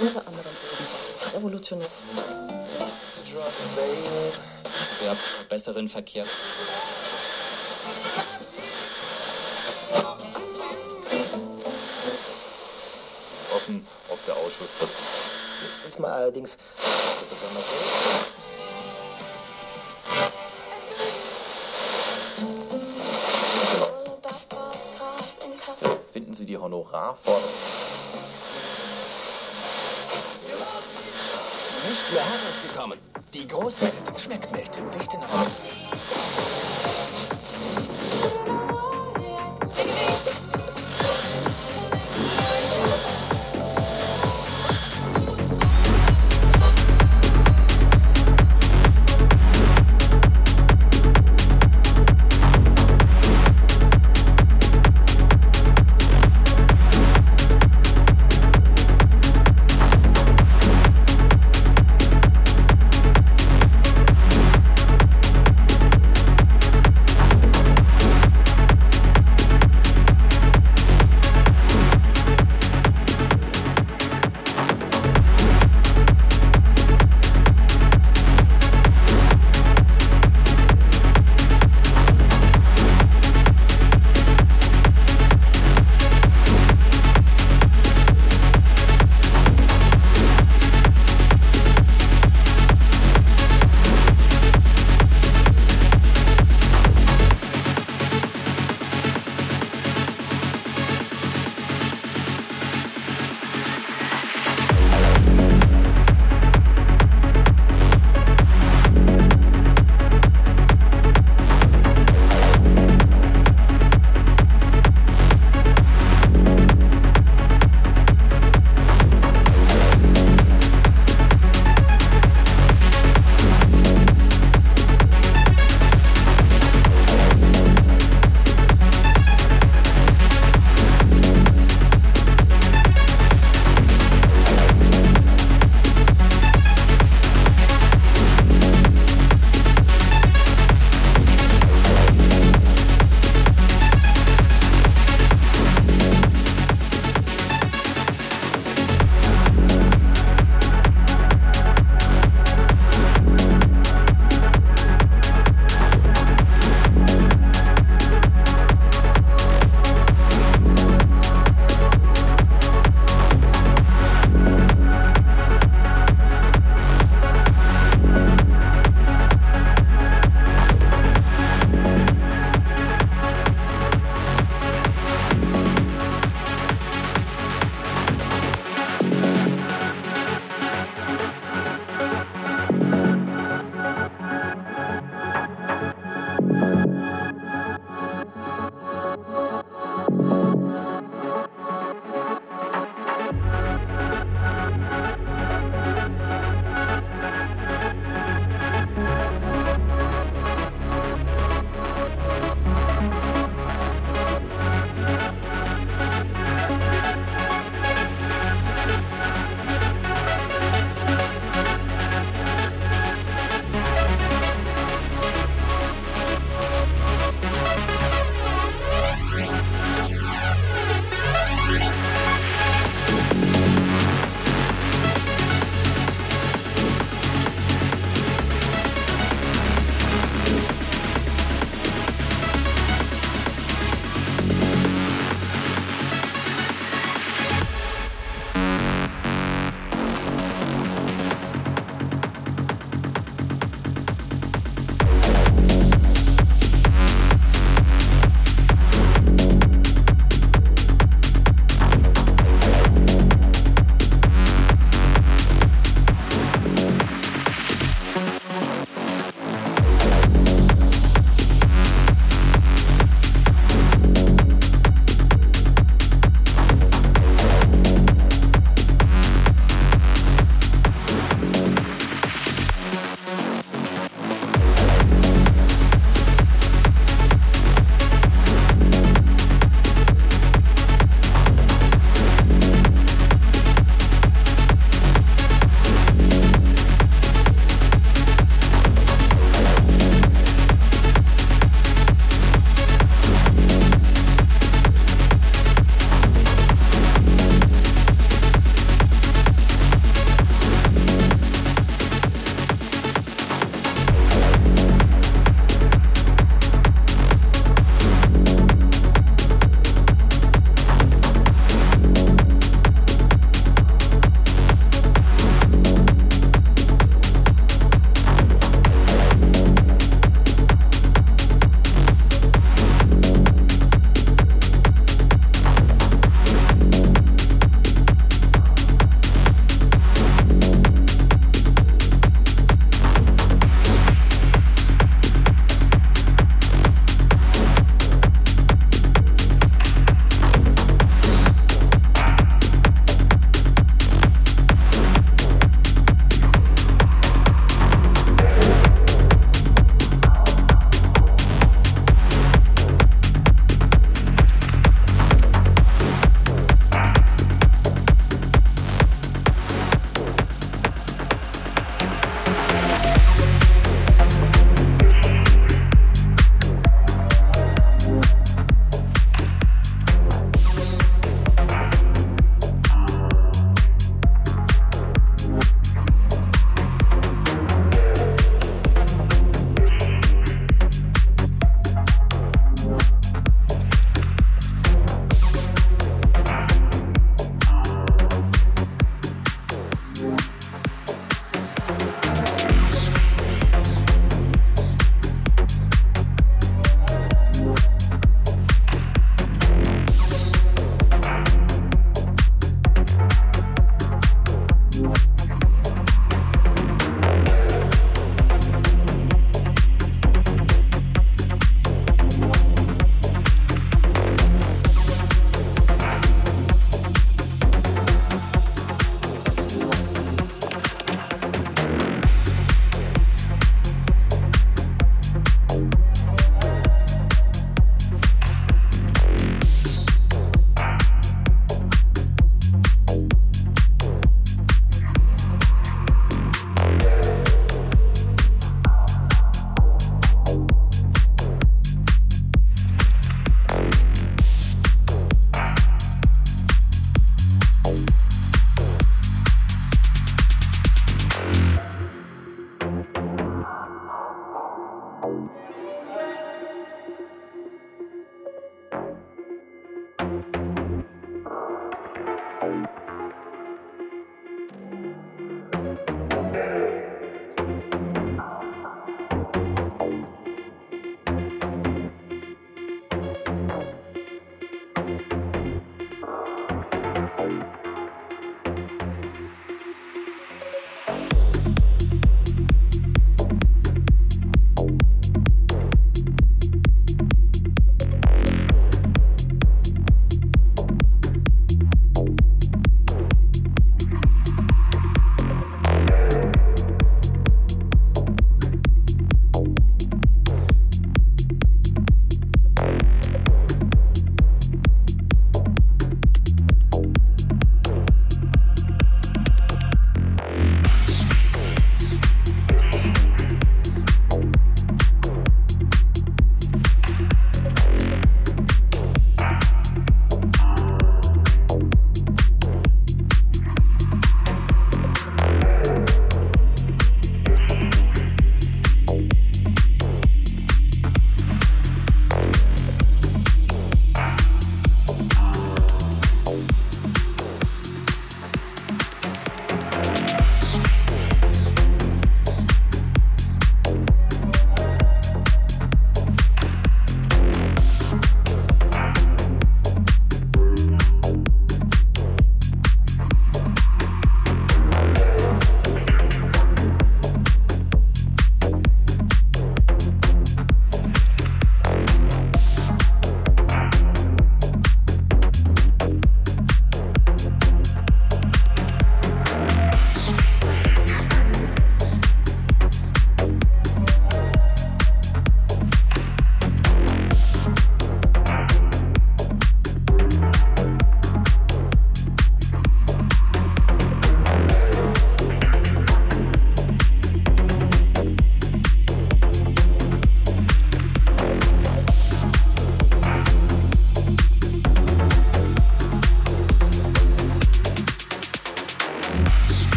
Unter anderem ebenfalls revolutionär. Ihr habt besseren Verkehr. Offen, ob der Ausschuss das Ist mal allerdings besonders Finden Sie die Honorarforderung? nicht mehr herauszukommen. Die große Welt schmeckt nicht im Lichten Raum.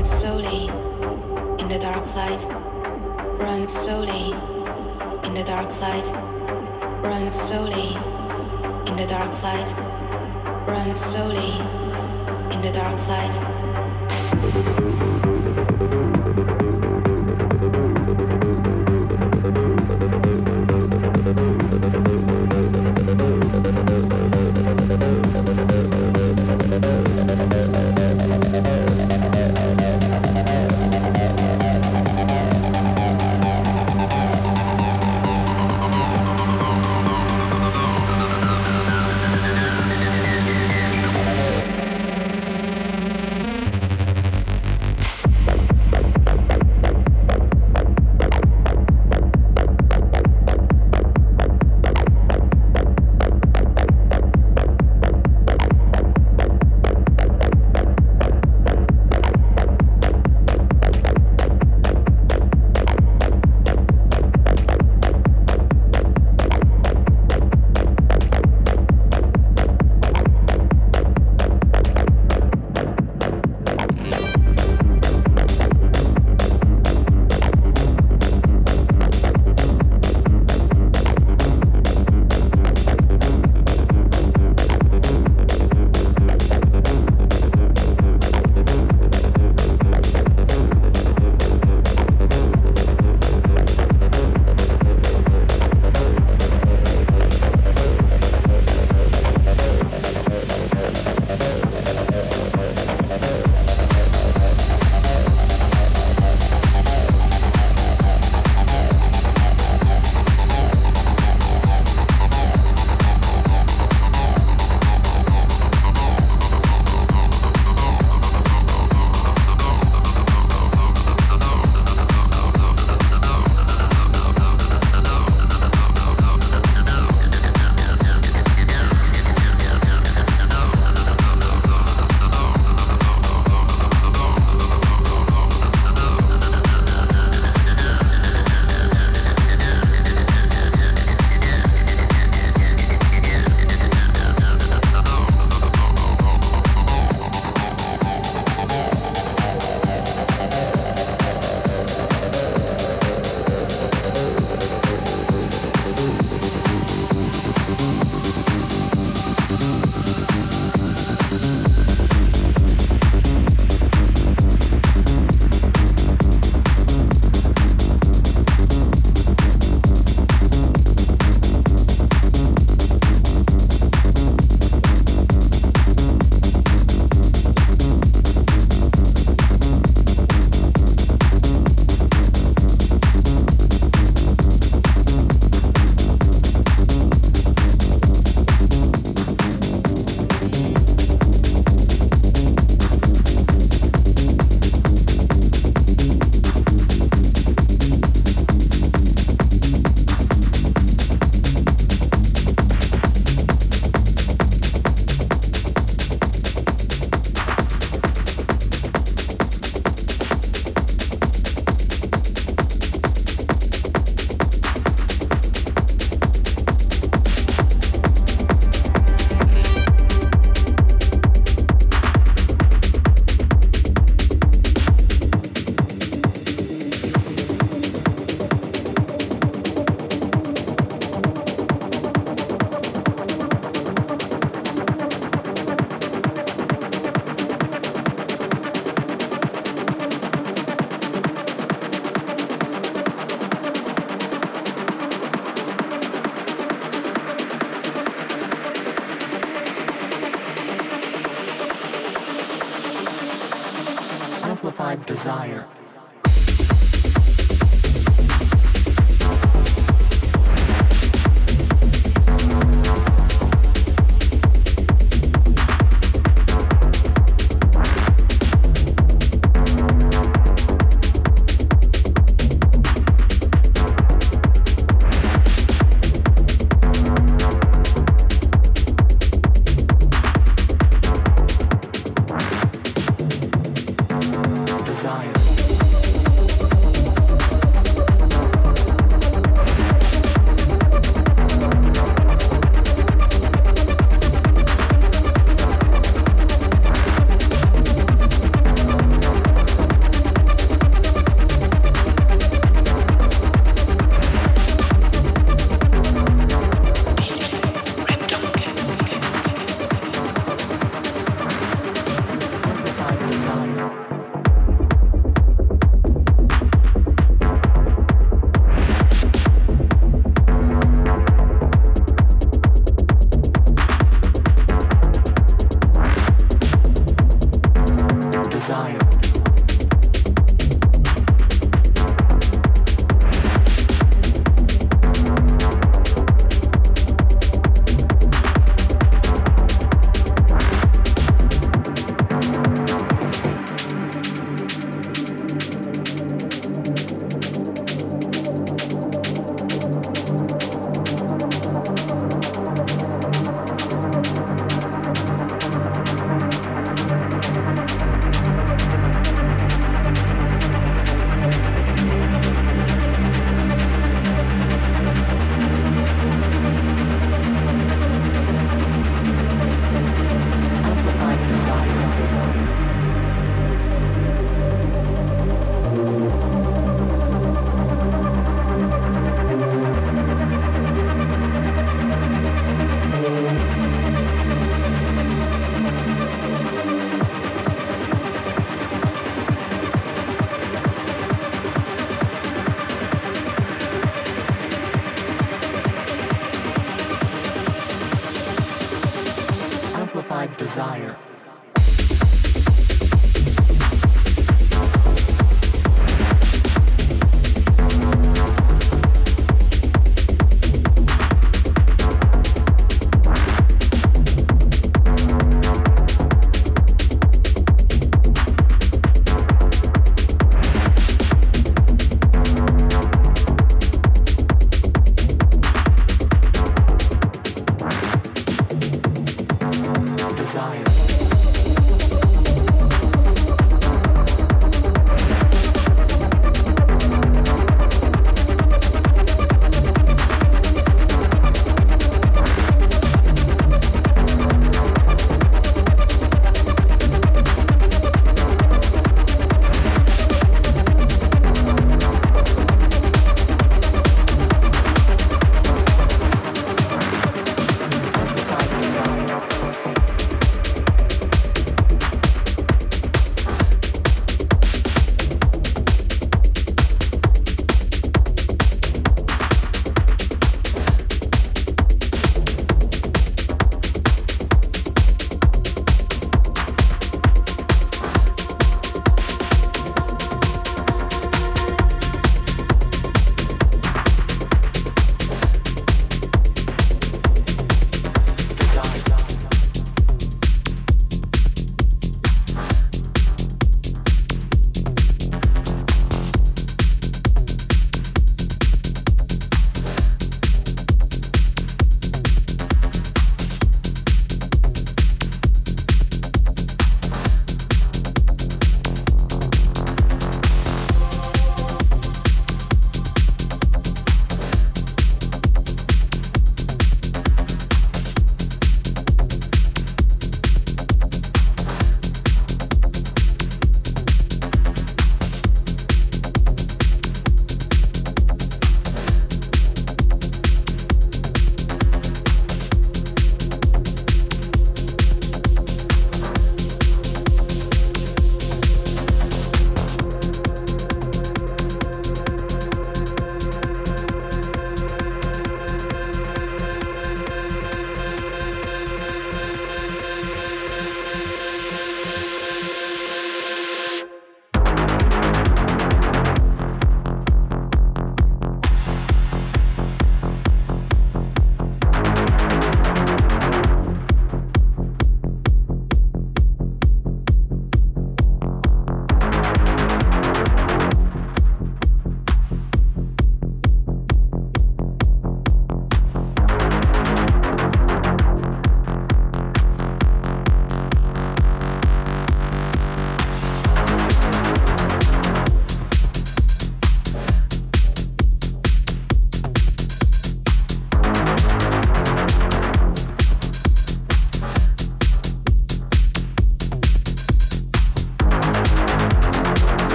Run slowly in the dark light. Run slowly in the dark light. Run slowly in the dark light. Run slowly in the dark light.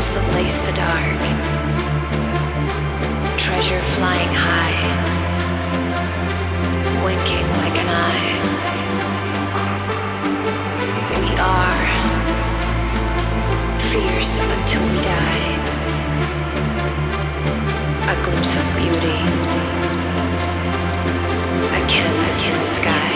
Jewels that lace the dark, treasure flying high, winking like an eye. We are fierce until we die. A glimpse of beauty, a canvas in the sky.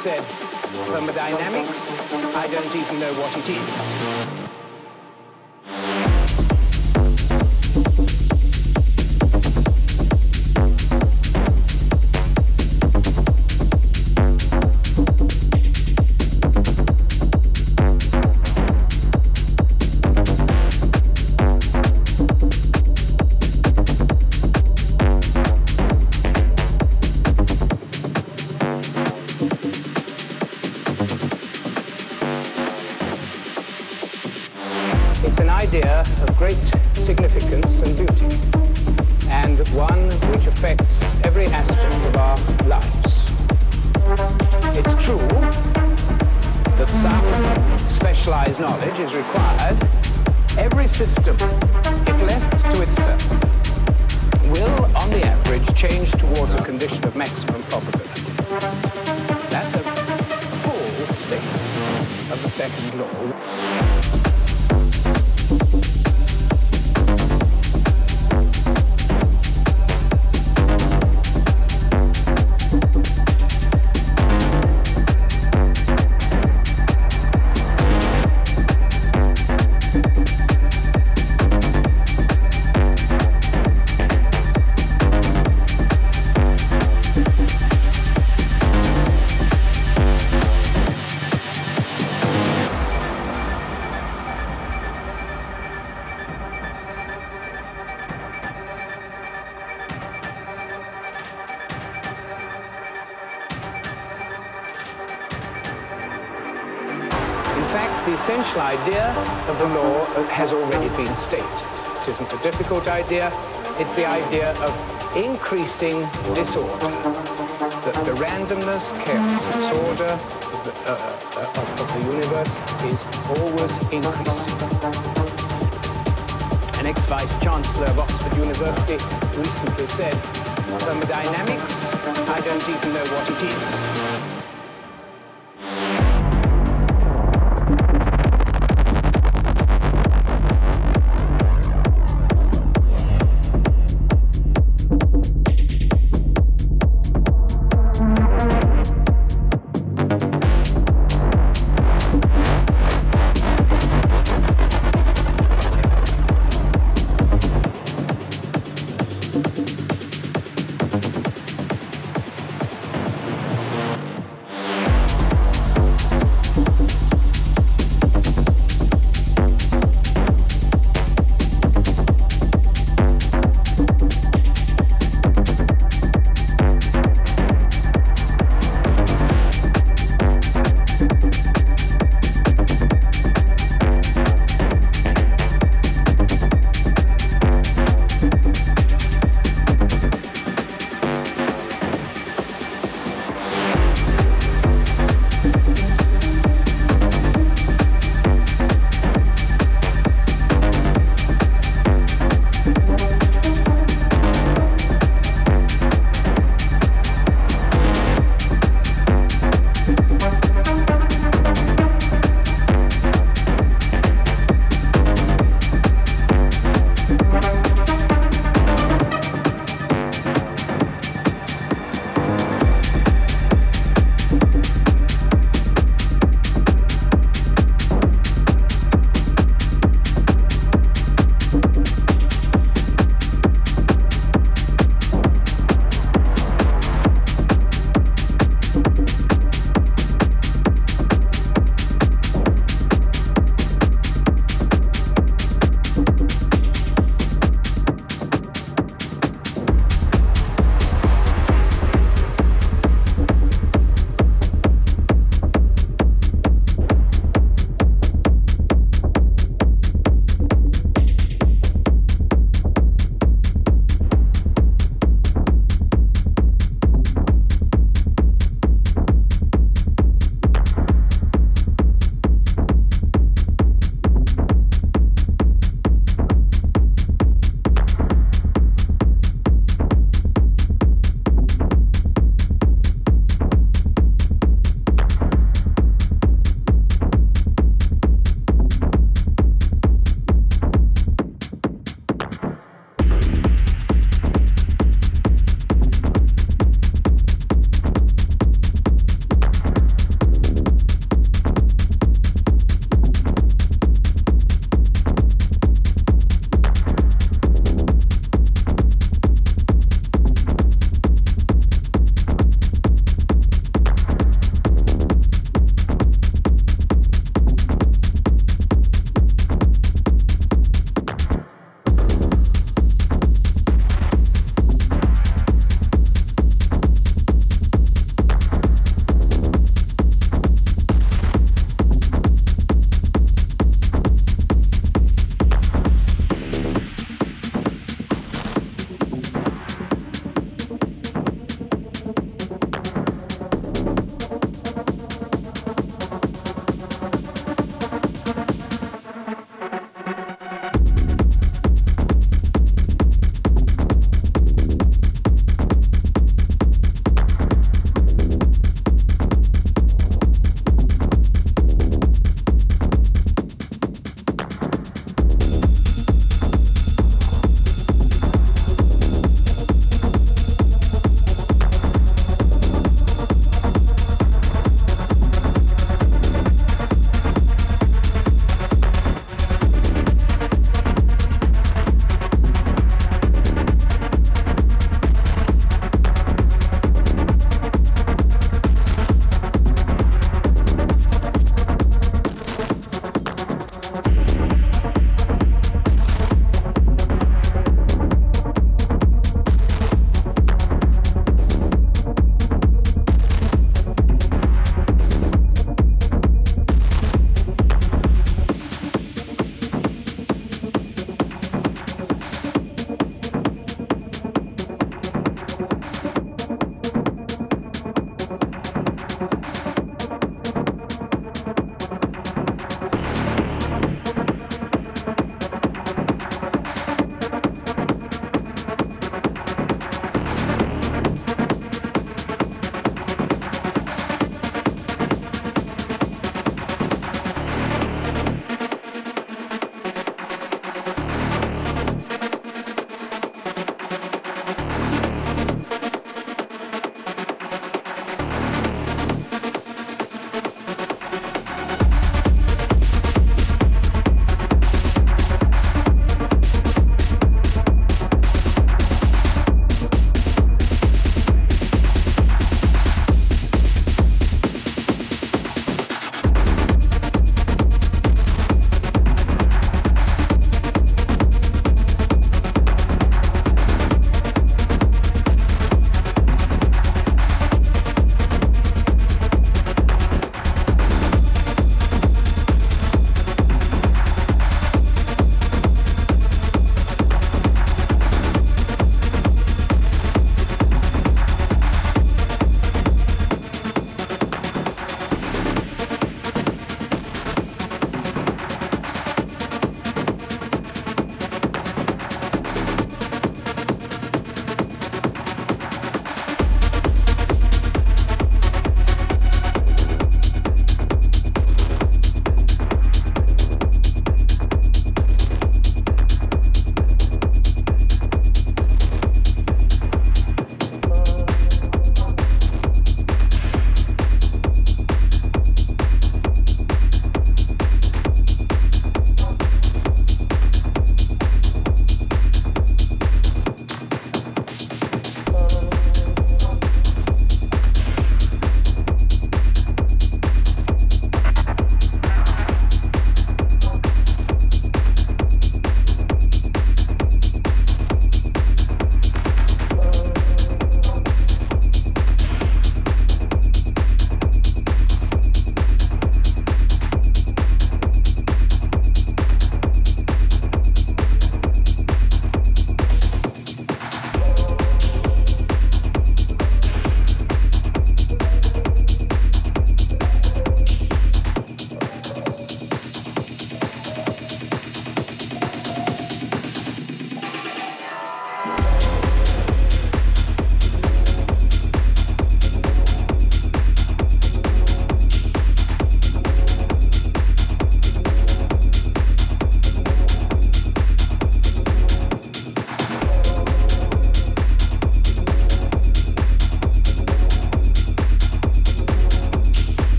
Specialized the essential idea of the law uh, has already been stated. It isn't a difficult idea. It's the idea of increasing disorder. That the randomness, chaos, disorder of the, uh, uh, of, the universe is always increasing. An ex-vice-chancellor of Oxford University recently said, thermodynamics, I don't even know what it is.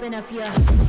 Open, up your.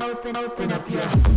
Open, open, open, up your.